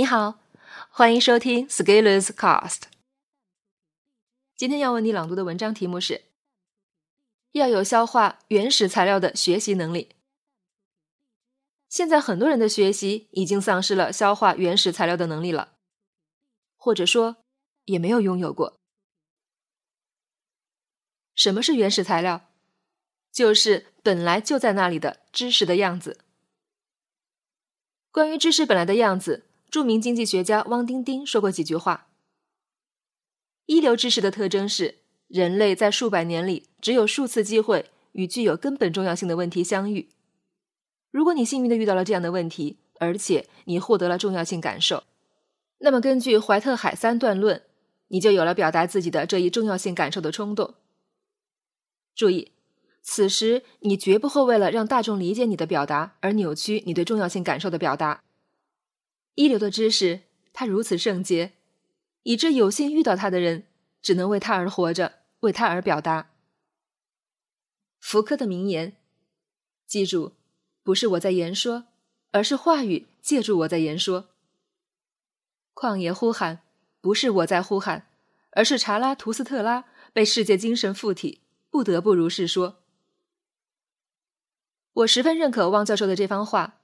你好，欢迎收听 Scalers Cast。今天要为你朗读的文章题目是：要有消化原始材料的学习能力。现在很多人的学习已经丧失了消化原始材料的能力了，或者说也没有拥有过。什么是原始材料？就是本来就在那里的知识的样子。关于知识本来的样子。著名经济学家汪丁丁说过几句话：“一流知识的特征是，人类在数百年里只有数次机会与具有根本重要性的问题相遇。如果你幸运的遇到了这样的问题，而且你获得了重要性感受，那么根据怀特海三段论，你就有了表达自己的这一重要性感受的冲动。注意，此时你绝不会为了让大众理解你的表达而扭曲你对重要性感受的表达。”一流的知识，它如此圣洁，以致有幸遇到它的人，只能为它而活着，为它而表达。福柯的名言：“记住，不是我在言说，而是话语借助我在言说。”旷野呼喊，不是我在呼喊，而是查拉图斯特拉被世界精神附体，不得不如是说。我十分认可汪教授的这番话，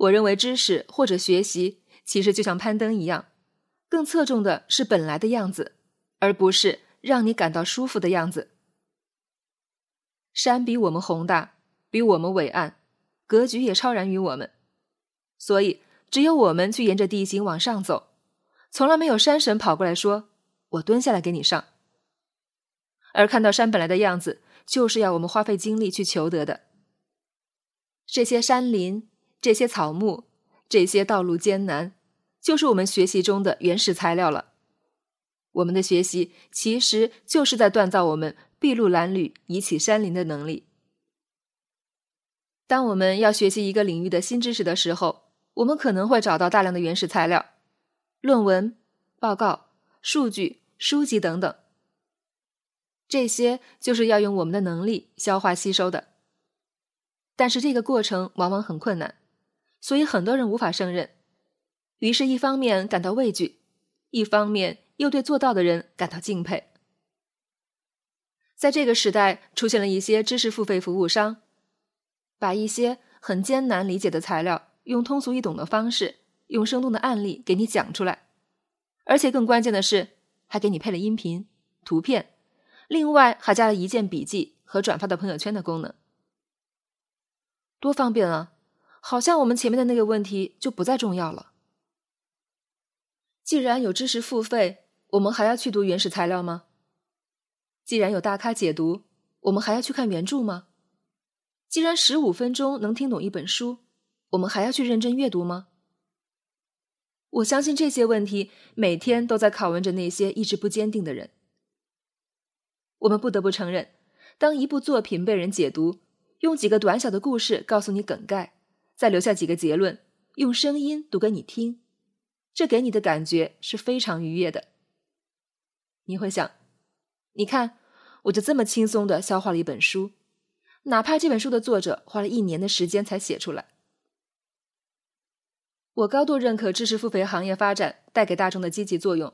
我认为知识或者学习。其实就像攀登一样，更侧重的是本来的样子，而不是让你感到舒服的样子。山比我们宏大，比我们伟岸，格局也超然于我们，所以只有我们去沿着地形往上走，从来没有山神跑过来说：“我蹲下来给你上。”而看到山本来的样子，就是要我们花费精力去求得的。这些山林，这些草木，这些道路艰难。就是我们学习中的原始材料了。我们的学习其实就是在锻造我们筚路蓝缕、移起山林的能力。当我们要学习一个领域的新知识的时候，我们可能会找到大量的原始材料，论文、报告、数据、书籍等等。这些就是要用我们的能力消化吸收的。但是这个过程往往很困难，所以很多人无法胜任。于是，一方面感到畏惧，一方面又对做到的人感到敬佩。在这个时代，出现了一些知识付费服务商，把一些很艰难理解的材料，用通俗易懂的方式，用生动的案例给你讲出来，而且更关键的是，还给你配了音频、图片，另外还加了一键笔记和转发到朋友圈的功能，多方便啊！好像我们前面的那个问题就不再重要了。既然有知识付费，我们还要去读原始材料吗？既然有大咖解读，我们还要去看原著吗？既然十五分钟能听懂一本书，我们还要去认真阅读吗？我相信这些问题每天都在拷问着那些意志不坚定的人。我们不得不承认，当一部作品被人解读，用几个短小的故事告诉你梗概，再留下几个结论，用声音读给你听。这给你的感觉是非常愉悦的。你会想，你看，我就这么轻松的消化了一本书，哪怕这本书的作者花了一年的时间才写出来。我高度认可知识付费行业发展带给大众的积极作用，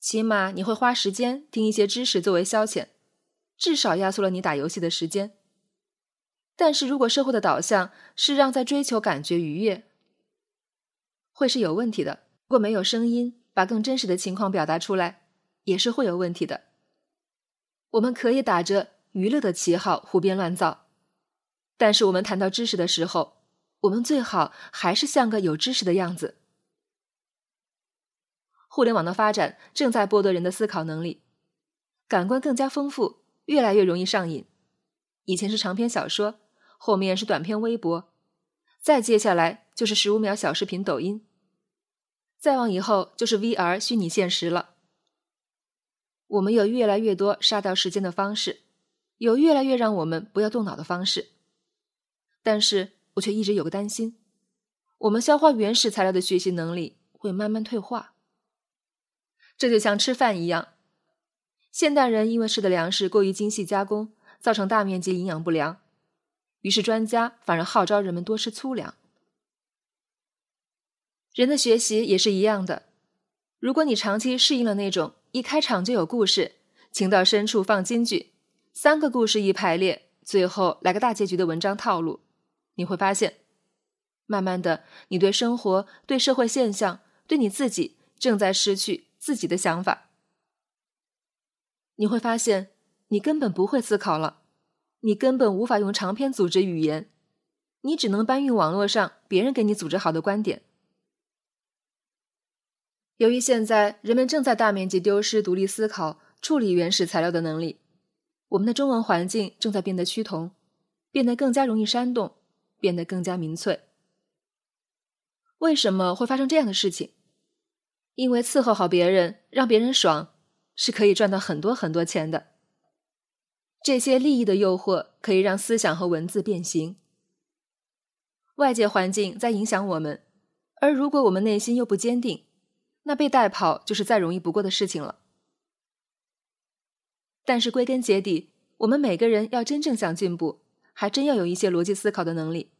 起码你会花时间听一些知识作为消遣，至少压缩了你打游戏的时间。但是如果社会的导向是让在追求感觉愉悦，会是有问题的。如果没有声音把更真实的情况表达出来，也是会有问题的。我们可以打着娱乐的旗号胡编乱造，但是我们谈到知识的时候，我们最好还是像个有知识的样子。互联网的发展正在剥夺人的思考能力，感官更加丰富，越来越容易上瘾。以前是长篇小说，后面是短篇微博，再接下来就是十五秒小视频抖音。再往以后就是 VR 虚拟现实了。我们有越来越多杀掉时间的方式，有越来越让我们不要动脑的方式。但是我却一直有个担心：我们消化原始材料的学习能力会慢慢退化。这就像吃饭一样，现代人因为吃的粮食过于精细加工，造成大面积营养不良，于是专家反而号召人们多吃粗粮。人的学习也是一样的。如果你长期适应了那种一开场就有故事、情到深处放金句、三个故事一排列，最后来个大结局的文章套路，你会发现，慢慢的，你对生活、对社会现象、对你自己正在失去自己的想法。你会发现，你根本不会思考了，你根本无法用长篇组织语言，你只能搬运网络上别人给你组织好的观点。由于现在人们正在大面积丢失独立思考、处理原始材料的能力，我们的中文环境正在变得趋同，变得更加容易煽动，变得更加民粹。为什么会发生这样的事情？因为伺候好别人，让别人爽，是可以赚到很多很多钱的。这些利益的诱惑可以让思想和文字变形。外界环境在影响我们，而如果我们内心又不坚定，那被带跑就是再容易不过的事情了。但是归根结底，我们每个人要真正想进步，还真要有一些逻辑思考的能力、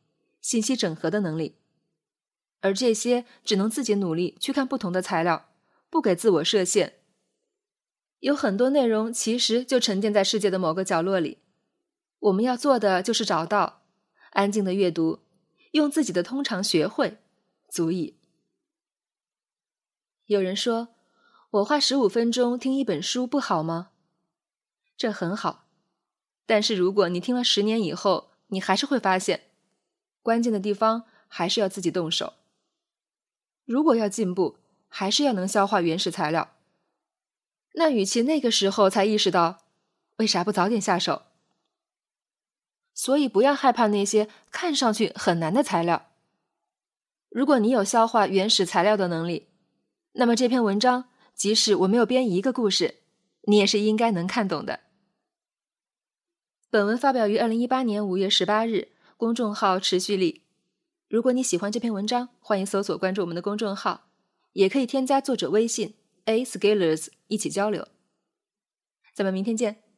信息整合的能力，而这些只能自己努力去看不同的材料，不给自我设限。有很多内容其实就沉淀在世界的某个角落里，我们要做的就是找到，安静的阅读，用自己的通常学会，足矣。有人说：“我花十五分钟听一本书不好吗？”这很好，但是如果你听了十年以后，你还是会发现，关键的地方还是要自己动手。如果要进步，还是要能消化原始材料。那与其那个时候才意识到，为啥不早点下手？所以不要害怕那些看上去很难的材料。如果你有消化原始材料的能力。那么这篇文章，即使我没有编一个故事，你也是应该能看懂的。本文发表于二零一八年五月十八日，公众号持续力。如果你喜欢这篇文章，欢迎搜索关注我们的公众号，也可以添加作者微信 a scalers 一起交流。咱们明天见。